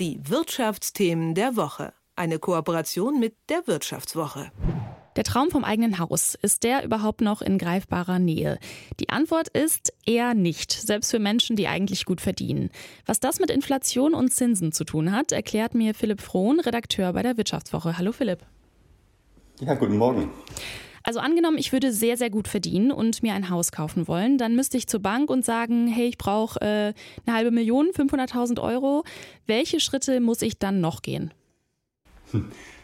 Die Wirtschaftsthemen der Woche. Eine Kooperation mit der Wirtschaftswoche. Der Traum vom eigenen Haus, ist der überhaupt noch in greifbarer Nähe? Die Antwort ist eher nicht, selbst für Menschen, die eigentlich gut verdienen. Was das mit Inflation und Zinsen zu tun hat, erklärt mir Philipp Frohn, Redakteur bei der Wirtschaftswoche. Hallo Philipp. Ja, guten Morgen. Also angenommen, ich würde sehr, sehr gut verdienen und mir ein Haus kaufen wollen, dann müsste ich zur Bank und sagen, hey, ich brauche äh, eine halbe Million, 500.000 Euro. Welche Schritte muss ich dann noch gehen?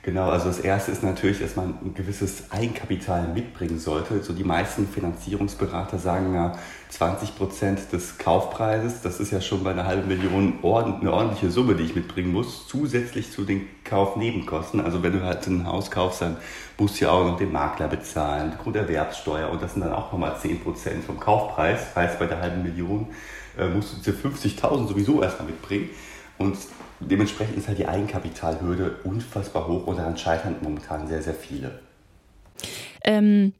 Genau, also das erste ist natürlich, dass man ein gewisses Eigenkapital mitbringen sollte. So die meisten Finanzierungsberater sagen ja 20 Prozent des Kaufpreises. Das ist ja schon bei einer halben Million eine ordentliche Summe, die ich mitbringen muss, zusätzlich zu den Kaufnebenkosten. Also wenn du halt ein Haus kaufst, dann musst du ja auch noch den Makler bezahlen, Grunderwerbsteuer und das sind dann auch nochmal 10 Prozent vom Kaufpreis. Das heißt, bei der halben Million äh, musst du diese 50.000 sowieso erstmal mitbringen. Und dementsprechend ist halt die Eigenkapitalhürde unfassbar hoch und daran scheitern momentan sehr, sehr viele. Ähm,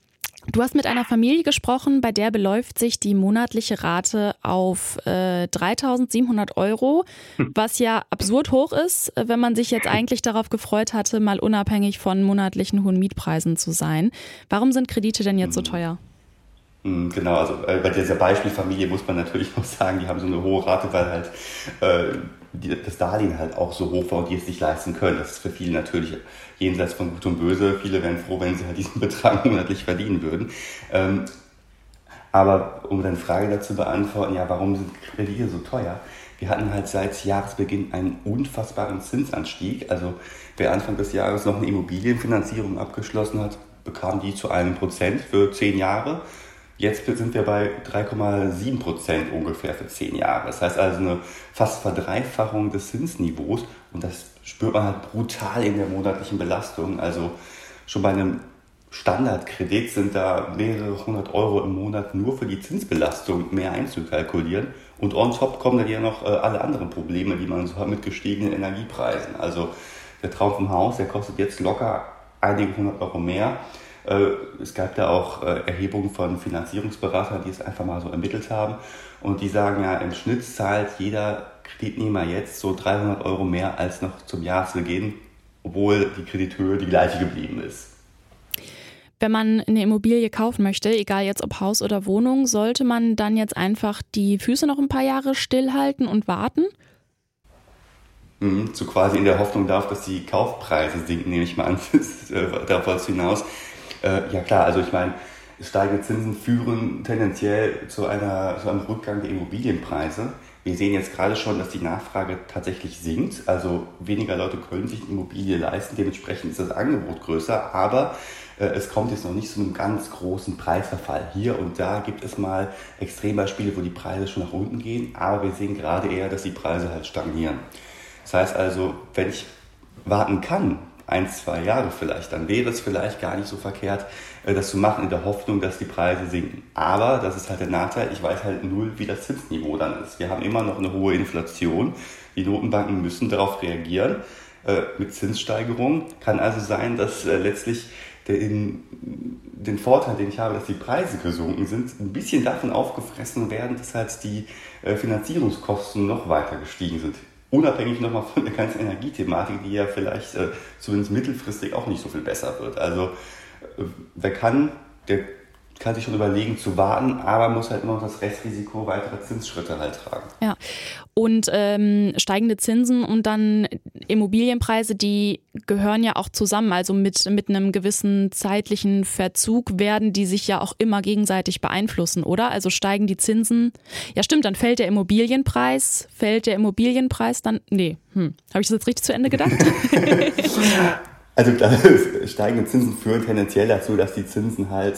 du hast mit einer Familie gesprochen, bei der beläuft sich die monatliche Rate auf äh, 3.700 Euro, hm. was ja absurd hoch ist, wenn man sich jetzt eigentlich darauf gefreut hatte, mal unabhängig von monatlichen hohen Mietpreisen zu sein. Warum sind Kredite denn jetzt so hm. teuer? Hm, genau, also äh, bei dieser Beispielfamilie muss man natürlich noch sagen, die haben so eine hohe Rate, weil halt äh, die, das Darlehen halt auch so hoch war und die es sich leisten können. Das ist für viele natürlich jenseits von Gut und Böse. Viele wären froh, wenn sie halt diesen Betrag monatlich verdienen würden. Ähm, aber um deine Frage dazu beantworten, ja, warum sind Kredite so teuer? Wir hatten halt seit Jahresbeginn einen unfassbaren Zinsanstieg. Also wer Anfang des Jahres noch eine Immobilienfinanzierung abgeschlossen hat, bekam die zu einem Prozent für zehn Jahre. Jetzt sind wir bei 3,7 Prozent ungefähr für zehn Jahre. Das heißt also eine fast Verdreifachung des Zinsniveaus und das spürt man halt brutal in der monatlichen Belastung. Also schon bei einem Standardkredit sind da mehrere hundert Euro im Monat nur für die Zinsbelastung mehr einzukalkulieren. Und on top kommen dann ja noch äh, alle anderen Probleme, die man so hat mit gestiegenen Energiepreisen. Also der Traum vom Haus, der kostet jetzt locker einige hundert Euro mehr. Äh, es gab da auch äh, Erhebungen von Finanzierungsberatern, die es einfach mal so ermittelt haben. Und die sagen ja, im Schnitt zahlt jeder Kreditnehmer jetzt so 300 Euro mehr als noch zum Jahresbeginn, obwohl die Kredithöhe die gleiche geblieben ist. Wenn man eine Immobilie kaufen möchte, egal jetzt ob Haus oder Wohnung, sollte man dann jetzt einfach die Füße noch ein paar Jahre stillhalten und warten? Mhm, so quasi in der Hoffnung darauf, dass die Kaufpreise sinken, nehme ich mal an, äh, darauf hinaus. Äh, ja klar, also ich meine, steigende Zinsen führen tendenziell zu, einer, zu einem Rückgang der Immobilienpreise. Wir sehen jetzt gerade schon, dass die Nachfrage tatsächlich sinkt. Also weniger Leute können sich eine Immobilie leisten. Dementsprechend ist das Angebot größer. Aber äh, es kommt jetzt noch nicht zu einem ganz großen Preisverfall. Hier und da gibt es mal Extrembeispiele, wo die Preise schon nach unten gehen. Aber wir sehen gerade eher, dass die Preise halt stagnieren. Das heißt also, wenn ich warten kann, ein, zwei Jahre vielleicht, dann wäre es vielleicht gar nicht so verkehrt, äh, das zu machen in der Hoffnung, dass die Preise sinken. Aber das ist halt der Nachteil, ich weiß halt null, wie das Zinsniveau dann ist. Wir haben immer noch eine hohe Inflation. Die Notenbanken müssen darauf reagieren äh, mit Zinssteigerungen. Kann also sein, dass äh, letztlich den, den Vorteil, den ich habe, dass die Preise gesunken sind, ein bisschen davon aufgefressen werden, dass halt die Finanzierungskosten noch weiter gestiegen sind unabhängig nochmal von der ganzen Energiethematik, die ja vielleicht äh, zumindest mittelfristig auch nicht so viel besser wird. Also äh, wer kann, der kann sich schon überlegen zu warten, aber muss halt immer noch das Restrisiko weiterer Zinsschritte halt tragen. Ja, und ähm, steigende Zinsen und dann Immobilienpreise, die gehören ja auch zusammen. Also mit, mit einem gewissen zeitlichen Verzug werden die sich ja auch immer gegenseitig beeinflussen, oder? Also steigen die Zinsen. Ja, stimmt, dann fällt der Immobilienpreis. Fällt der Immobilienpreis dann. Nee, hm. habe ich das jetzt richtig zu Ende gedacht? also steigende Zinsen führen tendenziell dazu, dass die Zinsen halt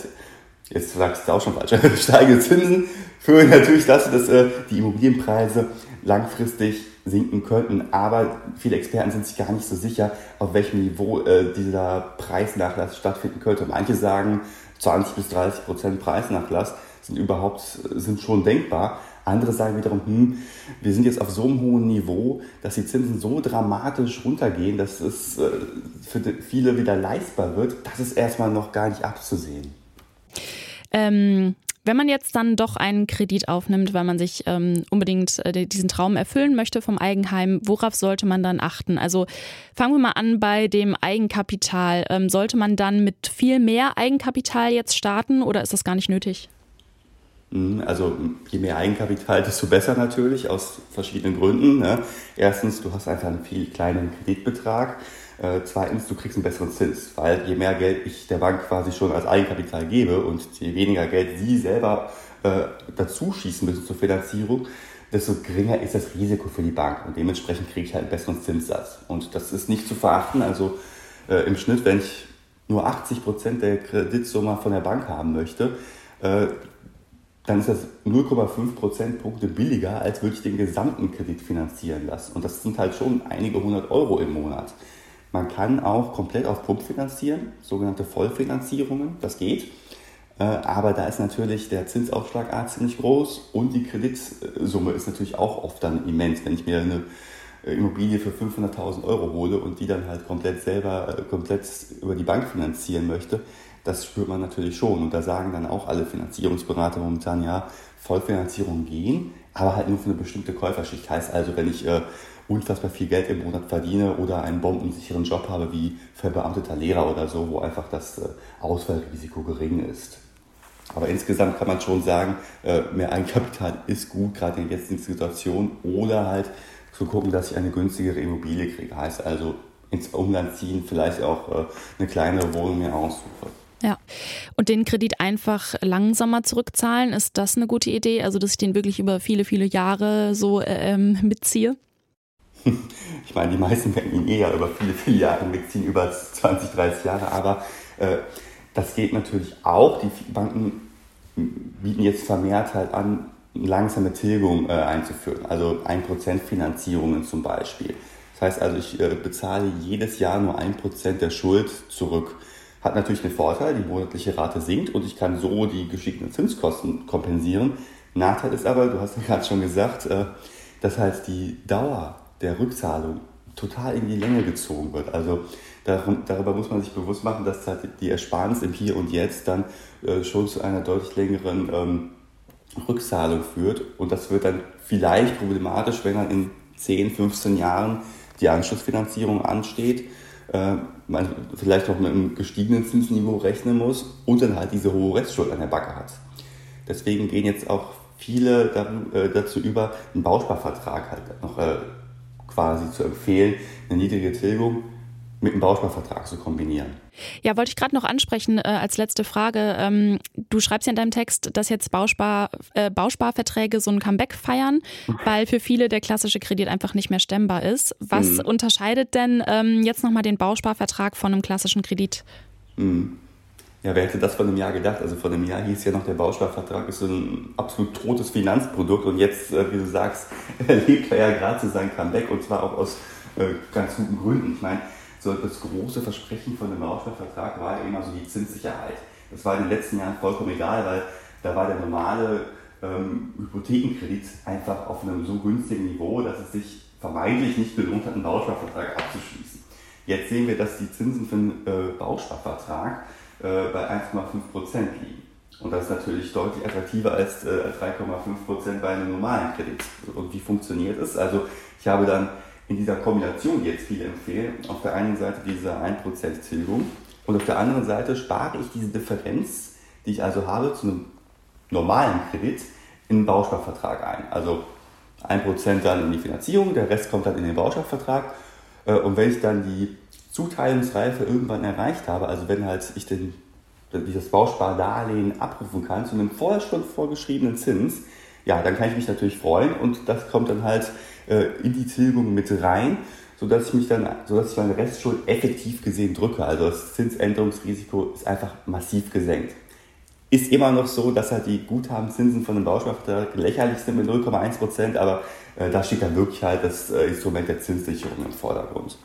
jetzt sagst du auch schon falsch, steigende Zinsen führen natürlich dazu, dass äh, die Immobilienpreise langfristig sinken könnten. Aber viele Experten sind sich gar nicht so sicher, auf welchem Niveau äh, dieser Preisnachlass stattfinden könnte. Manche sagen, 20 bis 30 Prozent Preisnachlass sind überhaupt, sind schon denkbar. Andere sagen wiederum, hm, wir sind jetzt auf so einem hohen Niveau, dass die Zinsen so dramatisch runtergehen, dass es äh, für viele wieder leistbar wird. Das ist erstmal noch gar nicht abzusehen. Ähm, Wenn man jetzt dann doch einen Kredit aufnimmt, weil man sich ähm, unbedingt äh, diesen Traum erfüllen möchte vom Eigenheim, worauf sollte man dann achten? Also fangen wir mal an bei dem Eigenkapital. Ähm, sollte man dann mit viel mehr Eigenkapital jetzt starten oder ist das gar nicht nötig? Mhm, also je mehr Eigenkapital, desto besser natürlich, aus verschiedenen Gründen. Ne? Erstens, du hast einfach einen viel kleineren Kreditbetrag. Äh, zweitens, du kriegst einen besseren Zins, weil je mehr Geld ich der Bank quasi schon als Eigenkapital gebe und je weniger Geld sie selber äh, dazu schießen müssen zur Finanzierung, desto geringer ist das Risiko für die Bank und dementsprechend kriege ich halt einen besseren Zinssatz. Und das ist nicht zu verachten. Also äh, im Schnitt, wenn ich nur 80 Prozent der Kreditsumme von der Bank haben möchte, äh, dann ist das 0,5 Prozentpunkte billiger, als würde ich den gesamten Kredit finanzieren lassen. Und das sind halt schon einige hundert Euro im Monat. Man kann auch komplett auf Pump finanzieren, sogenannte Vollfinanzierungen, das geht. Äh, aber da ist natürlich der Zinsaufschlag ziemlich groß und die Kreditsumme ist natürlich auch oft dann immens. Wenn ich mir eine äh, Immobilie für 500.000 Euro hole und die dann halt komplett selber, äh, komplett über die Bank finanzieren möchte, das spürt man natürlich schon. Und da sagen dann auch alle Finanzierungsberater momentan, ja, Vollfinanzierung gehen, aber halt nur für eine bestimmte Käuferschicht. Heißt also, wenn ich unfassbar viel Geld im Monat verdiene oder einen bombensicheren Job habe wie verbeamteter Lehrer oder so, wo einfach das äh, Ausfallrisiko gering ist. Aber insgesamt kann man schon sagen, äh, mehr Eigenkapital ist gut, gerade in der jetzigen Situation, oder halt zu gucken, dass ich eine günstigere Immobilie kriege. Heißt also ins Umland ziehen, vielleicht auch äh, eine kleinere Wohnung mir aussuche. Ja. Und den Kredit einfach langsamer zurückzahlen, ist das eine gute Idee? Also, dass ich den wirklich über viele, viele Jahre so äh, ähm, mitziehe? Ich meine, die meisten werden ihn eher über viele, viele Jahre mitziehen, über 20, 30 Jahre, aber äh, das geht natürlich auch. Die Banken bieten jetzt vermehrt halt an, langsame Tilgung äh, einzuführen, also 1% Finanzierungen zum Beispiel. Das heißt also, ich äh, bezahle jedes Jahr nur 1% der Schuld zurück. Hat natürlich den Vorteil, die monatliche Rate sinkt und ich kann so die geschickten Zinskosten kompensieren. Nachteil ist aber, du hast ja gerade schon gesagt, äh, dass halt die Dauer der Rückzahlung total in die Länge gezogen wird. Also darum, darüber muss man sich bewusst machen, dass halt die Ersparnis im Hier und Jetzt dann äh, schon zu einer deutlich längeren ähm, Rückzahlung führt. Und das wird dann vielleicht problematisch, wenn dann in 10, 15 Jahren die Anschlussfinanzierung ansteht äh, man vielleicht auch mit einem gestiegenen Zinsniveau rechnen muss und dann halt diese hohe Restschuld an der Backe hat. Deswegen gehen jetzt auch viele äh, dazu über, einen Bausparvertrag halt noch äh, quasi zu empfehlen, eine niedrige Tilgung mit einem Bausparvertrag zu kombinieren. Ja, wollte ich gerade noch ansprechen äh, als letzte Frage. Ähm, du schreibst ja in deinem Text, dass jetzt Bauspar, äh, Bausparverträge so ein Comeback feiern, weil für viele der klassische Kredit einfach nicht mehr stemmbar ist. Was mhm. unterscheidet denn ähm, jetzt nochmal den Bausparvertrag von einem klassischen Kredit? Mhm. Ja, wer hätte das vor einem Jahr gedacht? Also vor einem Jahr hieß ja noch, der Bausparvertrag ist so ein absolut totes Finanzprodukt und jetzt, äh, wie du sagst, erlebt er ja gerade zu seinem Comeback und zwar auch aus äh, ganz guten Gründen. Ich meine, so das große Versprechen von dem Bausparvertrag war ja immer so die Zinssicherheit. Das war in den letzten Jahren vollkommen egal, weil da war der normale ähm, Hypothekenkredit einfach auf einem so günstigen Niveau, dass es sich vermeintlich nicht gelohnt hat, einen Bausparvertrag abzuschließen. Jetzt sehen wir, dass die Zinsen für einen äh, Bausparvertrag äh, bei 1,5 Prozent liegen. Und das ist natürlich deutlich attraktiver als äh, 3,5 Prozent bei einem normalen Kredit. Und wie funktioniert es? Also ich habe dann in dieser Kombination, die jetzt viele empfehlen, auf der einen Seite diese 1% Tilgung und auf der anderen Seite spare ich diese Differenz, die ich also habe zu einem normalen Kredit, in den Bausparvertrag ein. Also 1% dann in die Finanzierung, der Rest kommt dann in den Bausparvertrag. Äh, und wenn ich dann die Zuteilungsreife irgendwann erreicht habe, also wenn halt ich den, dieses Bauspardarlehen abrufen kann zu einem vorher schon vorgeschriebenen Zins, ja, dann kann ich mich natürlich freuen und das kommt dann halt äh, in die Tilgung mit rein, sodass ich mich dann, sodass ich meine Restschuld effektiv gesehen drücke. Also das Zinsänderungsrisiko ist einfach massiv gesenkt. Ist immer noch so, dass halt die Guthabenzinsen von einem Bausparvertrag lächerlich sind mit 0,1 Prozent, aber äh, da steht dann wirklich halt das äh, Instrument der Zinssicherung im Vordergrund.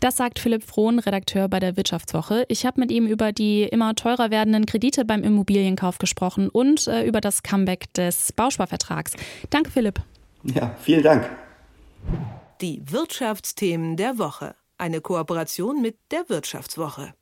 Das sagt Philipp Frohn, Redakteur bei der Wirtschaftswoche. Ich habe mit ihm über die immer teurer werdenden Kredite beim Immobilienkauf gesprochen und äh, über das Comeback des Bausparvertrags. Danke, Philipp. Ja, vielen Dank. Die Wirtschaftsthemen der Woche. Eine Kooperation mit der Wirtschaftswoche.